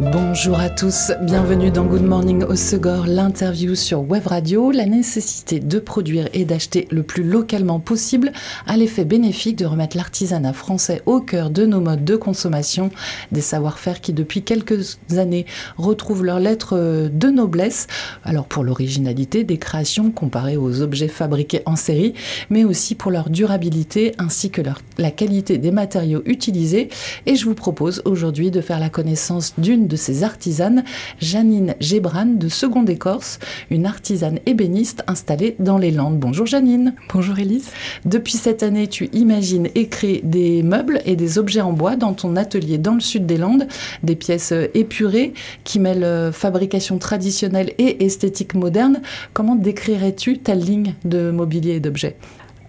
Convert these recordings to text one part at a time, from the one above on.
Bonjour à tous, bienvenue dans Good Morning au Segor, l'interview sur Web Radio. La nécessité de produire et d'acheter le plus localement possible a l'effet bénéfique de remettre l'artisanat français au cœur de nos modes de consommation, des savoir-faire qui depuis quelques années retrouvent leur lettre de noblesse. Alors pour l'originalité des créations comparées aux objets fabriqués en série, mais aussi pour leur durabilité ainsi que la qualité des matériaux utilisés. Et je vous propose aujourd'hui de faire la connaissance d'une de ces artisanes, Janine Gébran de Seconde Écorce, une artisane ébéniste installée dans les Landes. Bonjour Janine. Bonjour Elise. Depuis cette année, tu imagines et crées des meubles et des objets en bois dans ton atelier dans le sud des Landes, des pièces épurées qui mêlent euh, fabrication traditionnelle et esthétique moderne. Comment décrirais-tu ta ligne de mobilier et d'objets?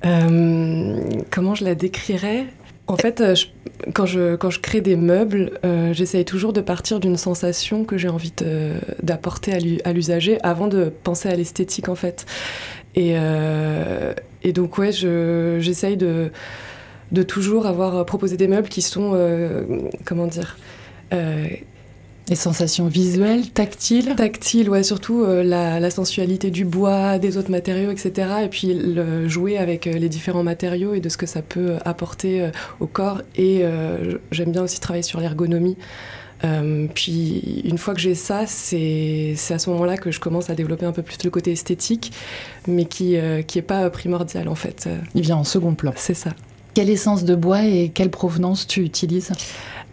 Euh, Comment je la décrirais? En fait, euh, quand, je, crée des meubles, euh, j'essaye toujours de partir d'une sensation que j'ai envie d'apporter à l'usager avant de penser à l'esthétique, en fait. Et, euh, donc, ouais, j'essaye de, de toujours avoir proposé des meubles qui sont, comment dire, les sensations visuelles, tactiles Tactiles, ouais, surtout euh, la, sensualité du bois, des autres matériaux, etc. Et puis le, jouer avec euh, les différents matériaux et de ce que ça peut apporter euh, au corps. Et j'aime bien aussi travailler sur l'ergonomie. puis une fois que j'ai ça, c'est à ce moment-là que je commence à développer un peu plus le côté esthétique, mais qui n'est qui pas primordial en fait. Il vient en second plan. C'est ça. Quelle essence de bois et quelle provenance tu utilises?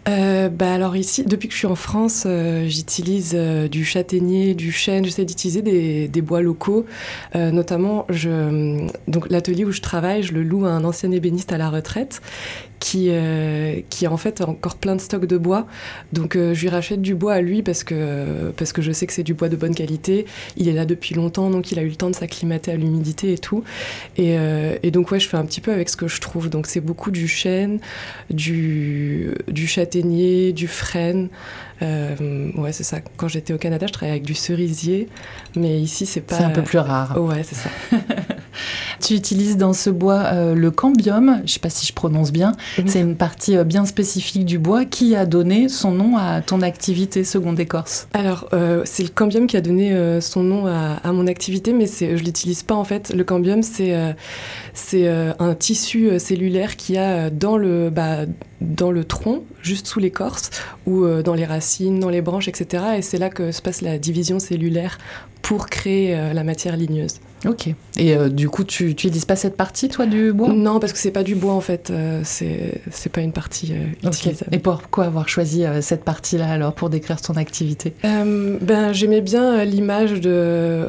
Euh, bah alors ici, depuis que je suis en France, euh, j'utilise euh, du châtaignier, du chêne. J'essaie d'utiliser des, des, bois locaux. notamment, je, donc l'atelier où je travaille, je le loue à un ancien ébéniste à la retraite qui, euh, qui a en fait encore plein de stocks de bois. Donc euh, je lui rachète du bois à lui parce que, parce que je sais que c'est du bois de bonne qualité. Il est là depuis longtemps, donc il a eu le temps de s'acclimater à l'humidité et tout. Et, euh, et, donc ouais, je fais un petit peu avec ce que je trouve. Donc c'est beaucoup du chêne, du, du châtaignier, du frêne. ouais, c'est ça. Quand j'étais au Canada, je travaillais avec du cerisier, mais ici c'est pas. C'est un peu plus rare. Ouais, c'est ça. Tu utilises dans ce bois euh, le cambium, je ne sais pas si je prononce bien, c'est une partie euh, bien spécifique du bois qui a donné son nom à ton activité seconde écorce. Alors, euh, c'est le cambium qui a donné son nom à, mon activité, mais je ne l'utilise pas en fait. Le cambium, c'est c'est un tissu cellulaire qui a dans le, bah, dans le tronc, juste sous l'écorce, ou dans les racines, dans les branches, etc. Et c'est là que se passe la division cellulaire pour créer la matière ligneuse. Ok. Et euh, du coup, tu n'utilises pas cette partie, toi, du bois? Non, parce que c'est pas du bois, en fait. Euh, c'est c'est pas une partie euh, utilisable. Et pourquoi avoir choisi cette partie-là, alors, pour décrire ton activité? Ben, J'aimais bien l'image de...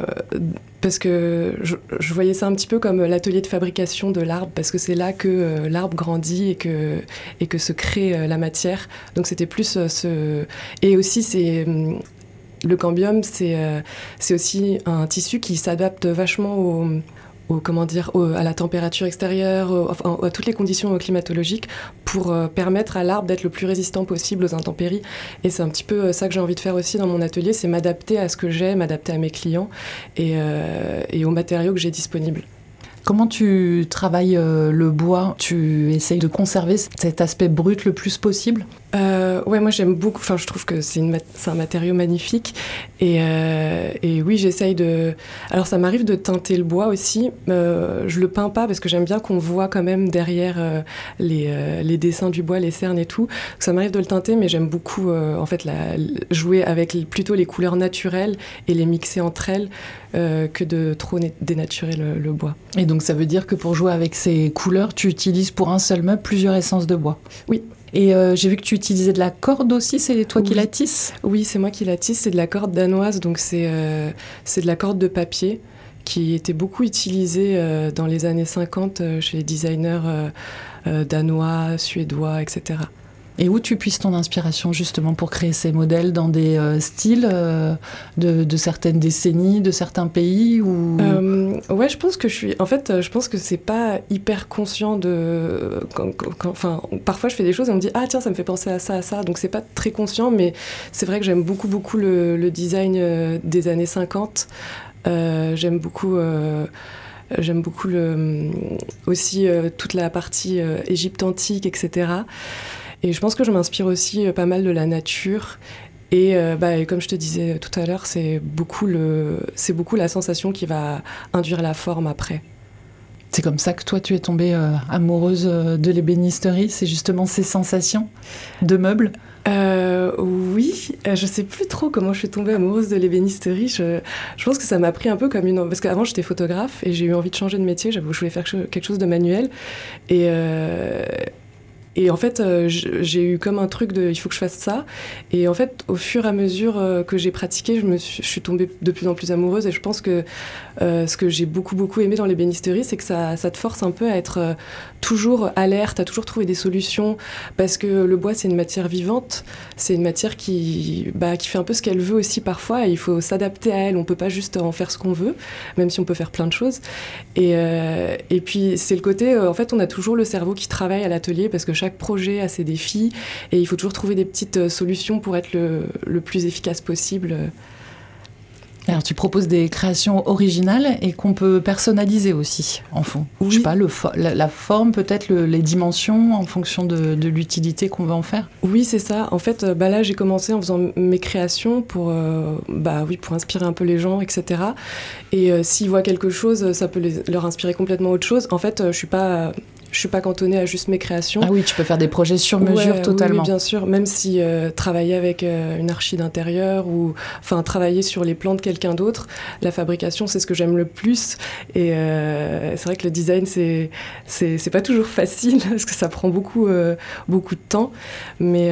Parce que je, je, voyais ça un petit peu comme l'atelier de fabrication de l'arbre, parce que c'est là que l'arbre grandit et que, et que se crée la matière. Donc c'était plus ce... Et aussi, c'est le cambium, euh, c'est aussi un tissu qui s'adapte vachement au, comment dire, à la température extérieure, à toutes les conditions climatologiques pour euh, permettre à l'arbre d'être le plus résistant possible aux intempéries. Et c'est un petit peu euh, ça que j'ai envie de faire aussi dans mon atelier, c'est m'adapter à ce que j'ai, m'adapter à mes clients et, et aux matériaux que j'ai disponibles. Comment tu travailles le bois? Tu essayes de conserver cet aspect brut le plus possible? Euh, Ouais, moi j'aime beaucoup. Enfin, je trouve que c'est un matériau magnifique. Et, euh, et oui, j'essaye de. Alors, ça m'arrive de teinter le bois aussi. Euh, je le peins pas parce que j'aime bien qu'on voit quand même derrière euh, les, les, dessins du bois, les cernes et tout. Ça m'arrive de le teinter, mais j'aime beaucoup en fait la, jouer avec plutôt les couleurs naturelles et les mixer entre elles que de trop dénaturer le, le bois. Et donc ça veut dire que pour jouer avec ces couleurs, tu utilises pour un seul meuble plusieurs essences de bois? Oui. Et euh, j'ai vu que tu utilisais de la corde aussi, c'est toi qui la tisses Oui, c'est moi qui la tisse, c'est de la corde danoise, donc c'est euh, de la corde de papier qui était beaucoup utilisée euh, dans les années 50 chez les designers danois, suédois, etc. Et où tu puisses ton inspiration justement pour créer ces modèles dans des euh, styles euh, de, certaines décennies, de certains pays ou... Euh, ouais, je pense que je suis. En fait, je pense que c'est pas hyper conscient de. enfin, parfois je fais des choses et on me dit ah tiens ça me fait penser à ça à ça. Donc c'est pas très conscient, mais c'est vrai que j'aime beaucoup beaucoup le, design des années 50. j'aime beaucoup. J'aime beaucoup aussi toute la partie Égypte antique, etc. Et je pense que je m'inspire aussi pas mal de la nature euh, bah, et, comme je te disais tout à l'heure, c'est beaucoup, le, c'est beaucoup la sensation qui va induire la forme après. C'est comme ça que toi, tu es tombée euh, amoureuse euh, de l'ébénisterie C'est justement ces sensations de meubles? Oui, je sais plus trop comment je suis tombée amoureuse de l'ébénisterie. Je, je, pense que ça m'a pris un peu comme une... Parce qu'avant, j'étais photographe et j'ai eu envie de changer de métier. J'avoue, je voulais faire quelque chose de manuel. Et et en fait, euh, j'ai eu comme un truc de il faut que je fasse ça. Et en fait, au fur et à mesure euh, que j'ai pratiqué, je, me suis, tombée de plus en plus amoureuse. Et je pense que euh, ce que j'ai beaucoup, beaucoup aimé dans les bénisteries, c'est que ça, te force un peu à être toujours alerte, à toujours trouver des solutions. Parce que le bois, c'est une matière vivante. C'est une matière qui, bah, qui fait un peu ce qu'elle veut aussi parfois. Et il faut s'adapter à elle. On peut pas juste en faire ce qu'on veut, même si on peut faire plein de choses. Et, et puis, c'est le côté, en fait, on a toujours le cerveau qui travaille à l'atelier parce que chaque projet a ses défis et il faut toujours trouver des petites euh, solutions pour être le, plus efficace possible. Alors, tu proposes des créations originales et qu'on peut personnaliser aussi, en fond. Je sais pas, le la, forme, peut-être les dimensions en fonction de, l'utilité qu'on va en faire. Oui, c'est ça. En fait, bah là, j'ai commencé en faisant mes créations pour, euh, bah oui, pour inspirer un peu les gens, etc. Et euh, s'ils voient quelque chose, ça peut leur inspirer complètement autre chose. En fait, je suis pas je suis pas cantonnée à juste mes créations. Ah oui, tu peux faire des projets sur mesure totalement. Oui, bien sûr. Même si euh, travailler avec euh, une archi d'intérieur ou enfin travailler sur les plans de quelqu'un d'autre, la fabrication c'est ce que j'aime le plus. Et euh, c'est vrai que le design c'est c'est pas toujours facile parce que ça prend beaucoup beaucoup de temps. Mais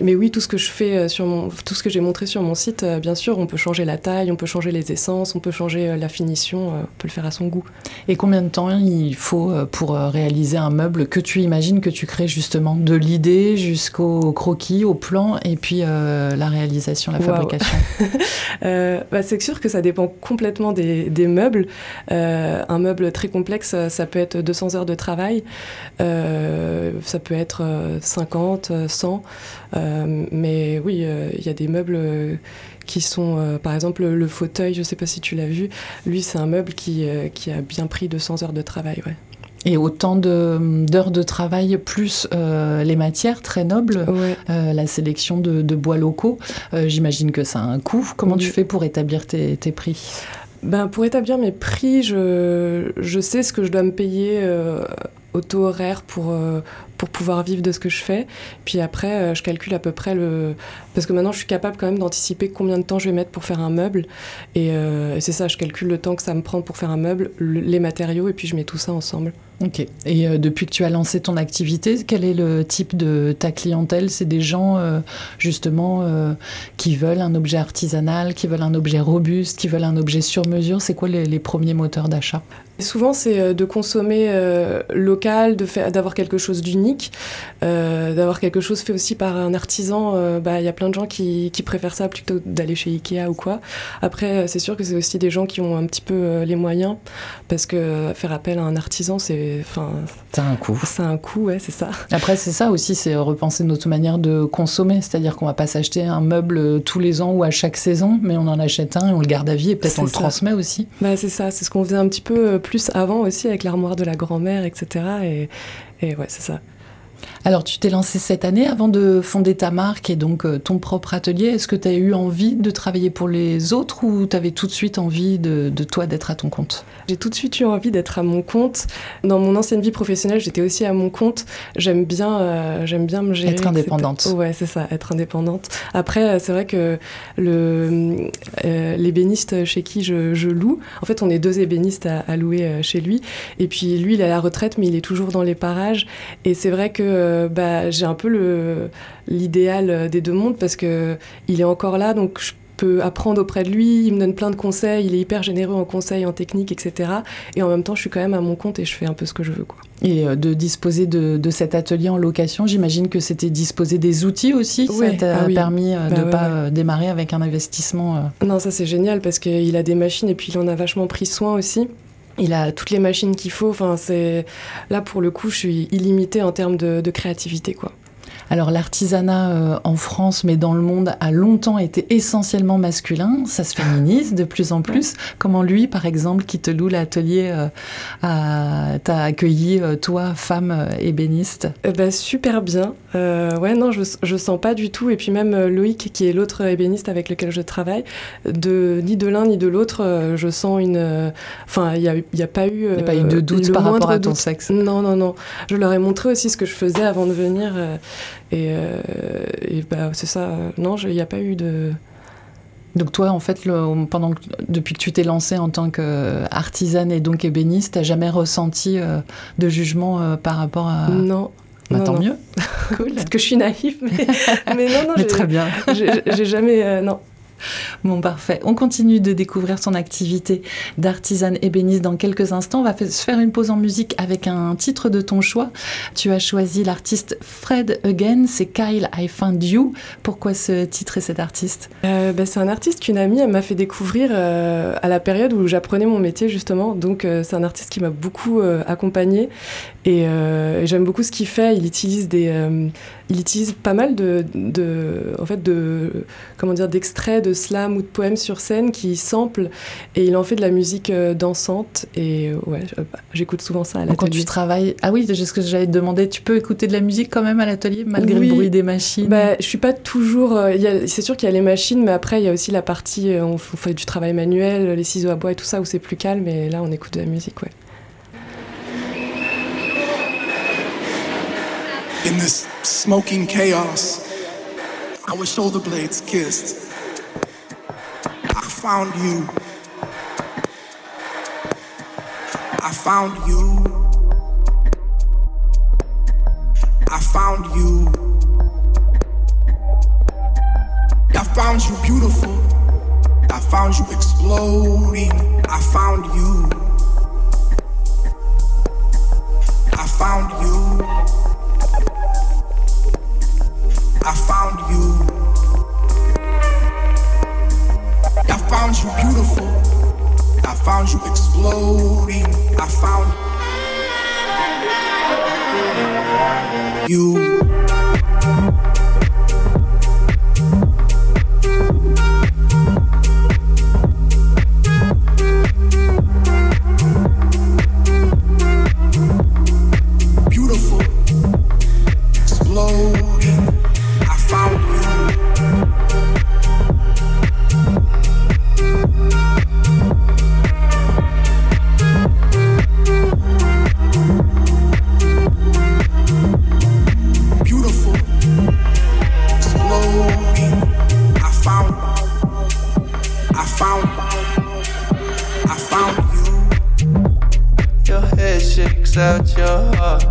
mais oui, tout ce que je fais sur mon tout ce que j'ai montré sur mon site, bien sûr, on peut changer la taille, on peut changer les essences, on peut changer la finition, on peut le faire à son goût. Et combien de temps il faut pour réaliser un meuble que tu imagines, que tu crées justement de l'idée jusqu'au croquis, au plan et puis euh, la réalisation, la fabrication euh, bah, C'est sûr que ça dépend complètement des, meubles. Euh, un meuble très complexe, ça peut être 200 heures de travail, ça peut être 50, 100. mais oui, il y a des meubles qui sont, par exemple, le fauteuil, je ne sais pas si tu l'as vu, lui, c'est un meuble qui, qui a bien pris 200 heures de travail. Ouais. Et autant d'heures de, travail, plus euh, les matières très nobles, euh, la sélection de, bois locaux. Euh, j'imagine que ça a un coût. Comment tu fais pour établir tes, prix? Ben, Pour établir mes prix, je, je, sais ce que je dois me payer au taux horaire pour, pour pouvoir vivre de ce que je fais. Puis après, euh, je calcule à peu près le. Parce que maintenant, je suis capable quand même d'anticiper combien de temps je vais mettre pour faire un meuble. Et, euh, c'est ça, je calcule le temps que ça me prend pour faire un meuble, les matériaux, et puis je mets tout ça ensemble. Ok. Et euh, depuis que tu as lancé ton activité, quel est le type de ta clientèle? C'est des gens justement qui veulent un objet artisanal, qui veulent un objet robuste, qui veulent un objet sur mesure. C'est quoi les premiers moteurs d'achat? Souvent, c'est de consommer local, d'avoir quelque chose d'unique euh, d'avoir quelque chose fait aussi par un artisan. Euh, bah, il y a plein de gens qui, préfèrent ça plutôt d'aller chez Ikea ou quoi. Après, euh, c'est sûr que c'est aussi des gens qui ont un petit peu les moyens, parce que faire appel à un artisan, c'est... Enfin, c'est un coût. C'est un coût, ouais, c'est ça. Après, c'est ça aussi, c'est repenser notre manière de consommer, c'est-à-dire qu'on va pas s'acheter un meuble tous les ans ou à chaque saison, mais on en achète un et on le garde à vie et peut-être on le transmet aussi. Bah, c'est ça, c'est ce qu'on faisait un petit peu plus avant aussi avec l'armoire de la grand-mère, etc. Et, et ouais, c'est ça. Alors, tu t'es lancé cette année avant de fonder ta marque et donc euh, ton propre atelier. Est-ce que tu as eu envie de travailler pour les autres ou tu avais tout de suite envie de, toi d'être à ton compte? J'ai tout de suite eu envie d'être à mon compte. Dans mon ancienne vie professionnelle, j'étais aussi à mon compte. J'aime bien, euh, j'aime bien me gérer. Être indépendante. Ouais, c'est ça, être indépendante. Après, euh, c'est vrai que le, l'ébéniste chez qui je, loue, en fait, on est deux ébénistes à, à louer chez lui. Et puis lui, il est à la retraite, mais il est toujours dans les parages. Et c'est vrai que euh, bah, j'ai un peu l'idéal des deux mondes parce que il est encore là, donc je peux apprendre auprès de lui, il me donne plein de conseils, il est hyper généreux en conseils, en technique, etc. Et en même temps, je suis quand même à mon compte et je fais un peu ce que je veux. Quoi. Et euh, de disposer de, cet atelier en location, j'imagine que c'était disposer des outils aussi. ça t'a ah permis euh, bah de ne pas démarrer avec un investissement. Non, ça c'est génial parce qu'il a des machines et puis il en a vachement pris soin aussi. Il a toutes les machines qu'il faut. Enfin, c'est là pour le coup, je suis illimitée en termes de, de créativité, quoi. Alors l'artisanat euh, en France, mais dans le monde, a longtemps été essentiellement masculin. Ça se féminise de plus en plus. Comment lui, par exemple, qui te loue l'atelier, euh, t'a accueilli, euh, toi, femme ébéniste? Eh ben, Super bien. Ouais, non, je, je sens pas du tout. Et puis même Loïc, qui est l'autre ébéniste avec lequel je travaille, de, ni de l'un ni de l'autre, je sens une... Enfin, il n'y a, y a, pas eu... Il n'y a pas eu de doute par rapport à ton sexe Non, non, non. Je leur ai montré aussi ce que je faisais avant de venir. Et, euh, et bah, c'est ça. Non, il n'y a pas eu de. Donc toi, en fait, le, pendant depuis que tu t'es lancée en tant qu'artisane et donc ébéniste, t'as jamais ressenti euh, de jugement euh, par rapport à... Non. Bah, tant mieux. cool. Peut-être que je suis naïve, mais, mais non, non. mais très bien. J'ai jamais... non, Bon, parfait. On continue de découvrir son activité d'artisane ébéniste dans quelques instants. On va se faire une pause en musique avec un titre de ton choix. Tu as choisi l'artiste Fred Again, c'est Kyle I Found You. Pourquoi ce titre et cet artiste? Euh, bah, C'est un artiste qu'une amie m'a fait découvrir euh, à la période où j'apprenais mon métier justement. Donc euh, c'est un artiste qui m'a beaucoup accompagnée et, j'aime beaucoup ce qu'il fait. Il utilise des il utilise pas mal de, en fait de comment dire d'extraits de slam ou de poèmes sur scène qui sample et il en fait de la musique euh, dansante et euh, ouais bah, j'écoute souvent ça à l'atelier. Quand tu travailles ah oui c'est ce que j'allais te demander tu peux écouter de la musique quand même à l'atelier malgré le bruit des machines? Bah, je suis pas toujours euh, c'est sûr qu'il y a les machines mais après il y a aussi la partie on fait du travail manuel les ciseaux à bois et tout ça où c'est plus calme et là on écoute de la musique ouais. In this smoking chaos, our shoulder blades kissed. I found you. I found you. I found you. I found you beautiful. I found you exploding. I found you. I found you. I found you. I found you beautiful. I found you exploding. I found you. found you. Your head shakes out your heart.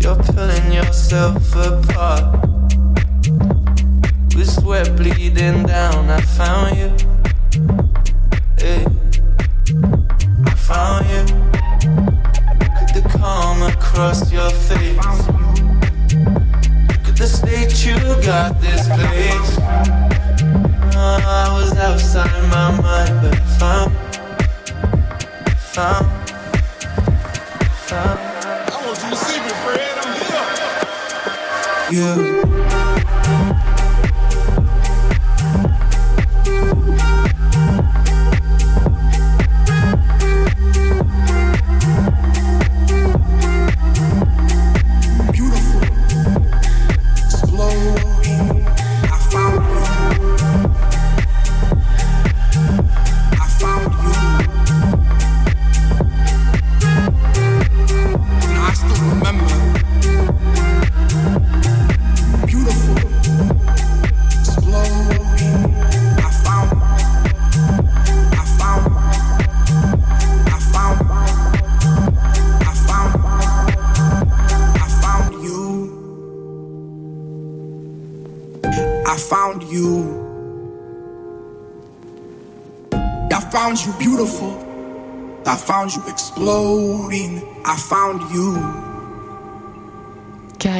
You're pulling yourself apart. With sweat bleeding down, I found you. Hey, I found you. Look at the calm across your face. Look at the state you got this place. I was outside my mind, but found, found, found. i'm. Yeah. I found you. I found you beautiful. I found you exploding. I found you.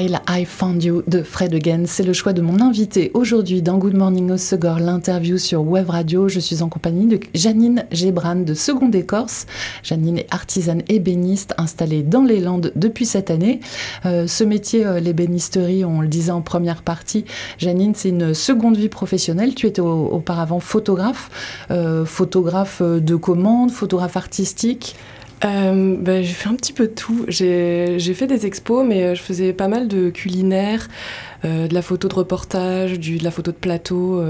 I Found You de Fred Again. C'est le choix de mon invité aujourd'hui dans Good Morning Osegor, l'interview sur Web Radio. Je suis en compagnie de Janine Gebran de Seconde Écorce. Janine est artisane ébéniste installée dans les Landes depuis cette année. Euh, ce métier, euh, l'ébénisterie, on le disait en première partie, Janine, c'est une seconde vie professionnelle. Tu étais auparavant photographe, euh, photographe de commande, photographe artistique. Euh, bah, j'ai fait un petit peu de tout. J'ai fait des expos, mais euh, je faisais pas mal de culinaire, euh, de la photo de reportage, du, de la photo de plateau.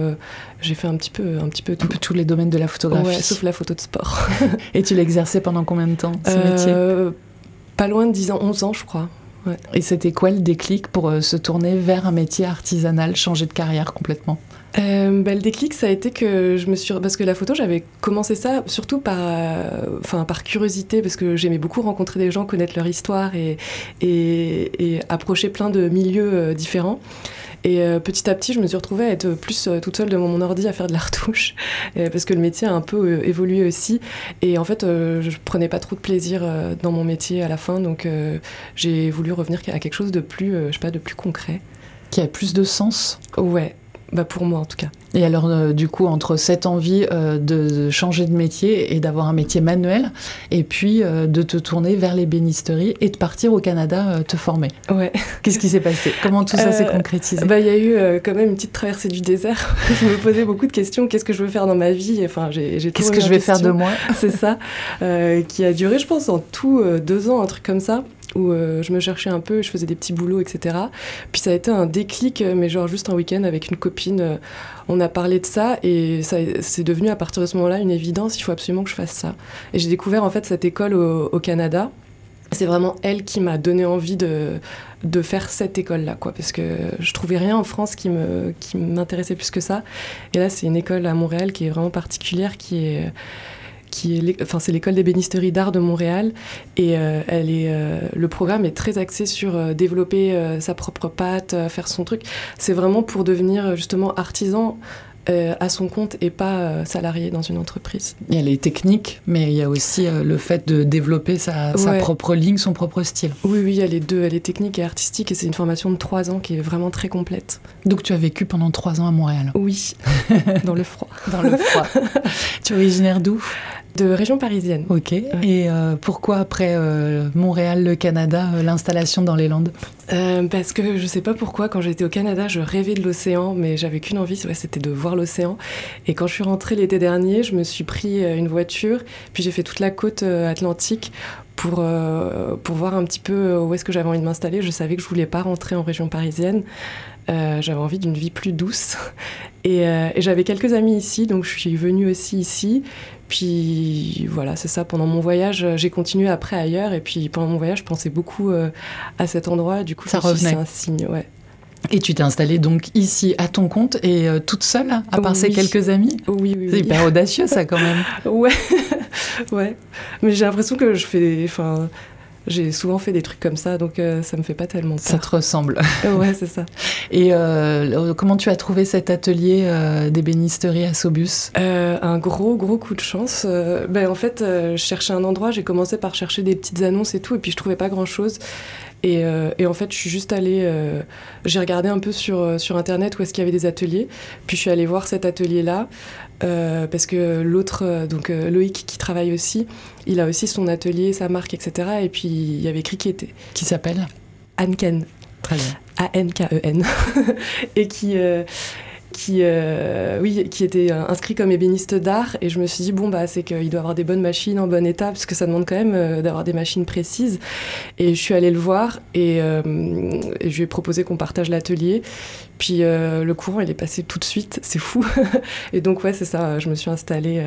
j'ai fait un petit peu, un petit peu tout. Un peu tous les domaines de la photographie. sauf la photo de sport. Et tu l'exerçais pendant combien de temps, ce métier? Pas loin de 10 ans, 11 ans, je crois. Et c'était quoi le déclic pour se tourner vers un métier artisanal, changer de carrière complètement? Euh, bah, le déclic, ça a été que je me suis. Parce que la photo, j'avais commencé ça surtout par, euh, par curiosité, parce que j'aimais beaucoup rencontrer des gens, connaître leur histoire et, et, approcher plein de milieux euh, différents. Et petit à petit, je me suis retrouvée à être plus toute seule de mon ordi à faire de la retouche, parce que le métier a un peu évolué aussi. Et en fait, je prenais pas trop de plaisir dans mon métier à la fin, donc j'ai voulu revenir à quelque chose de plus, je sais pas, de plus concret. Qui a plus de sens? Ouais, bah pour moi en tout cas. Et alors, euh, du coup, entre cette envie euh, de changer de métier et d'avoir un métier manuel, et puis euh, de te tourner vers l'ébénisterie et de partir au Canada te former. Ouais. Qu'est-ce qui s'est passé? Comment tout ça s'est concrétisé? bah, Il y a eu quand même une petite traversée du désert. je me posais beaucoup de questions. Qu'est-ce que je veux faire dans ma vie? Enfin, Qu'est-ce que je vais faire de moi? C'est ça. qui a duré, je pense, en tout deux ans, un truc comme ça où euh, je me cherchais un peu, je faisais des petits boulots, etc. Puis ça a été un déclic, euh, mais genre juste un week-end avec une copine, euh, on a parlé de ça et ça c'est devenu à partir de ce moment-là une évidence, il faut absolument que je fasse ça. Et j'ai découvert en fait cette école au, Canada. C'est vraiment elle qui m'a donné envie de, faire cette école-là, quoi, parce que je trouvais rien en France qui m'intéressait plus que ça. Et là, c'est une école à Montréal qui est vraiment particulière, qui est qui est, enfin, c'est l'école d'ébénisterie d'art de Montréal et euh, elle est, euh, le programme est très axé sur euh, développer sa propre pâte, faire son truc. C'est vraiment pour devenir justement artisan. à son compte et pas salarié dans une entreprise. Il y a les techniques, mais il y a aussi le fait de développer sa, propre ligne, son propre style. Oui, oui, il y a les deux, elle est technique et artistique, et c'est une formation de trois ans qui est vraiment très complète. Donc tu as vécu pendant trois ans à Montréal Oui, dans le froid. Dans le froid. tu es originaire d'où? De région parisienne. Ok. Et euh, pourquoi après euh, Montréal, le Canada, euh, l'installation dans les Landes? Parce que je sais pas pourquoi, quand j'étais au Canada, je rêvais de l'océan, mais j'avais qu'une envie, c'était de voir l'océan. Et quand je suis rentrée l'été dernier, je me suis pris une voiture, puis j'ai fait toute la côte atlantique pour, pour voir un petit peu où est-ce que j'avais envie de m'installer. Je savais que je voulais pas rentrer en région parisienne. J'avais envie d'une vie plus douce. Et, et j'avais quelques amis ici, donc je suis venue aussi ici. Puis voilà, c'est ça. Pendant mon voyage, j'ai continué après ailleurs. Et puis pendant mon voyage, je pensais beaucoup euh, à cet endroit. Du coup, ça revenait. C'est un signe, ouais. Et tu t'es installée donc ici à ton compte et euh, toute seule, à part ces quelques amis? Oui, oui. C'est hyper audacieux ça quand même. ouais, ouais. Mais j'ai l'impression que je fais, enfin, j'ai souvent fait des trucs comme ça, donc euh, ça me fait pas tellement peur. Ça te ressemble. ouais, c'est ça. Et euh, comment tu as trouvé cet atelier euh, d'ébénisterie à Sobus? Un gros, gros coup de chance. ben, en fait, je cherchais un endroit, j'ai commencé par chercher des petites annonces et tout, et puis je trouvais pas grand-chose. Et, et, en fait, je suis juste allée, j'ai regardé un peu sur, sur Internet où est-ce qu'il y avait des ateliers, puis je suis allée voir cet atelier-là. Euh, parce que l'autre, euh, donc euh, Loïc qui travaille aussi, il a aussi son atelier, sa marque, etc. Et puis il y avait écrit qui était. Qui s'appelle? Anken. Très bien. A-N-K-E-N. et qui, qui, euh, oui, qui était inscrit comme ébéniste d'art. Et je me suis dit, bon, bah, c'est qu'il doit avoir des bonnes machines en bon état, parce que ça demande quand même euh, d'avoir des machines précises. Et je suis allée le voir et, euh, je lui ai proposé qu'on partage l'atelier. Puis le courant, il est passé tout de suite, c'est fou. et donc, ouais, c'est ça, je me suis installée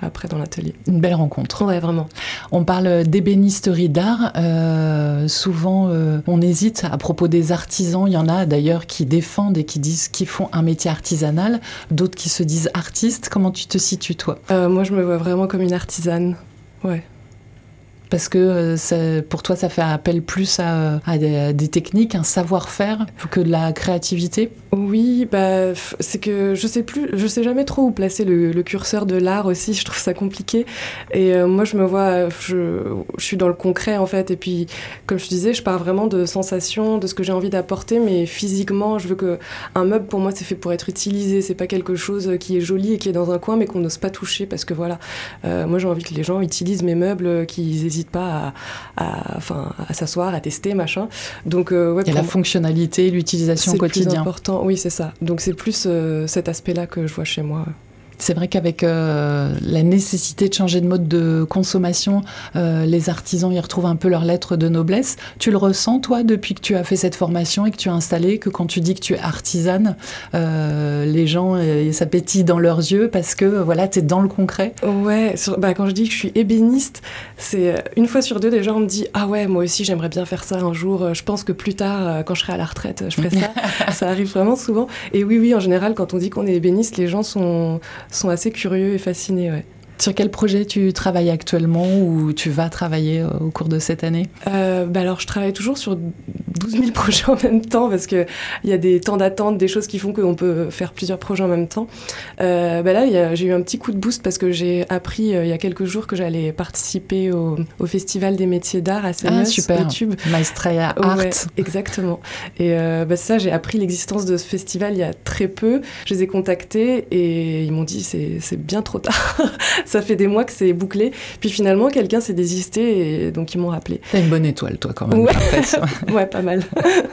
après dans l'atelier. Une belle rencontre. Ouais, vraiment. On parle d'ébénisterie d'art. Euh, souvent, euh, on hésite à propos des artisans. Il y en a d'ailleurs qui défendent et qui disent qu'ils font un métier artisanal, d'autres qui se disent artistes. Comment tu te situes, toi? Euh, Moi, je me vois vraiment comme une artisane. Ouais. Parce que pour toi, ça fait appel plus à, des, techniques, un savoir-faire que de la créativité? Oui, bah, c'est que je sais plus, je sais jamais trop où placer le, curseur de l'art aussi, je trouve ça compliqué. Et moi, je me vois, je, suis dans le concret en fait. Et puis, comme je disais, je pars vraiment de sensations, de ce que j'ai envie d'apporter, mais physiquement, je veux que un meuble pour moi, c'est fait pour être utilisé. C'est pas quelque chose qui est joli et qui est dans un coin, mais qu'on n'ose pas toucher parce que voilà, euh, moi j'ai envie que les gens utilisent mes meubles, qu'ils n'hésitent pas à, enfin, à s'asseoir, à tester, machin. Donc, euh, ouais, Il y a la fonctionnalité, l'utilisation au quotidien. C'est important, oui, c'est ça. Donc c'est plus euh, cet aspect-là que je vois chez moi. C'est vrai qu'avec euh, la nécessité de changer de mode de consommation, euh, les artisans y retrouvent un peu leur lettre de noblesse. Tu le ressens, toi, depuis que tu as fait cette formation et que tu as installé, que quand tu dis que tu es artisane, euh, les gens, ça pétille dans leurs yeux parce que voilà, tu es dans le concret? Ouais, bah, quand je dis que je suis ébéniste, c'est une fois sur deux, des gens me disent Ah ouais, moi aussi, j'aimerais bien faire ça un jour. Je pense que plus tard, quand je serai à la retraite, je ferai ça. ça arrive vraiment souvent. Et oui, oui, en général, quand on dit qu'on est ébéniste, les gens sont sont assez curieux et fascinés. Ouais. Sur quel projet tu travailles actuellement ou tu vas travailler euh, au cours de cette année? Euh, bah Alors, je travaille toujours sur 12 000 projets en même temps parce qu'il y a des temps d'attente, des choses qui font qu'on peut faire plusieurs projets en même temps. Euh, bah là, j'ai eu un petit coup de boost parce que j'ai appris il y a quelques jours que j'allais participer au, Festival des métiers d'art à Seine, ah, super. YouTube. Maestria Art. exactement. Et bah ça, j'ai appris l'existence de ce festival il y a très peu. Je les ai contactés et ils m'ont dit c'est bien trop tard ça fait des mois que c'est bouclé. Puis finalement, quelqu'un s'est désisté et donc ils m'ont rappelé. T'as une bonne étoile, toi, quand même. Ouais, pas mal.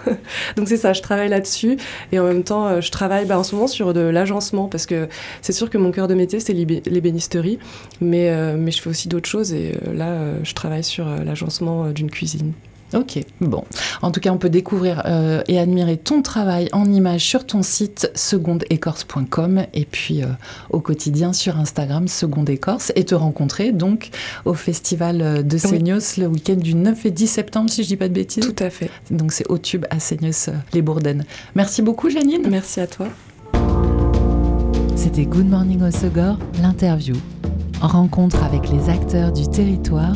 donc c'est ça, je travaille là-dessus. Et en même temps, euh, je travaille bah, en ce moment sur de l'agencement parce que c'est sûr que mon cœur de métier, c'est l'ébénisterie. Mais, euh, mais je fais aussi d'autres choses et euh, là, je travaille sur l'agencement d'une cuisine. Ok, bon. En tout cas, on peut découvrir euh, et admirer ton travail en images sur ton site secondeécorce.com et puis euh, au quotidien sur Instagram Seconde Écorce et te rencontrer donc au festival euh, de Seignos le week-end du 9 et 10 septembre, si je dis pas de bêtises. Tout à fait. Donc c'est au tube à Seignos les Bourdaines. Merci beaucoup, Janine. Merci à toi. C'était Good Morning au Segor, l'interview. Rencontre avec les acteurs du territoire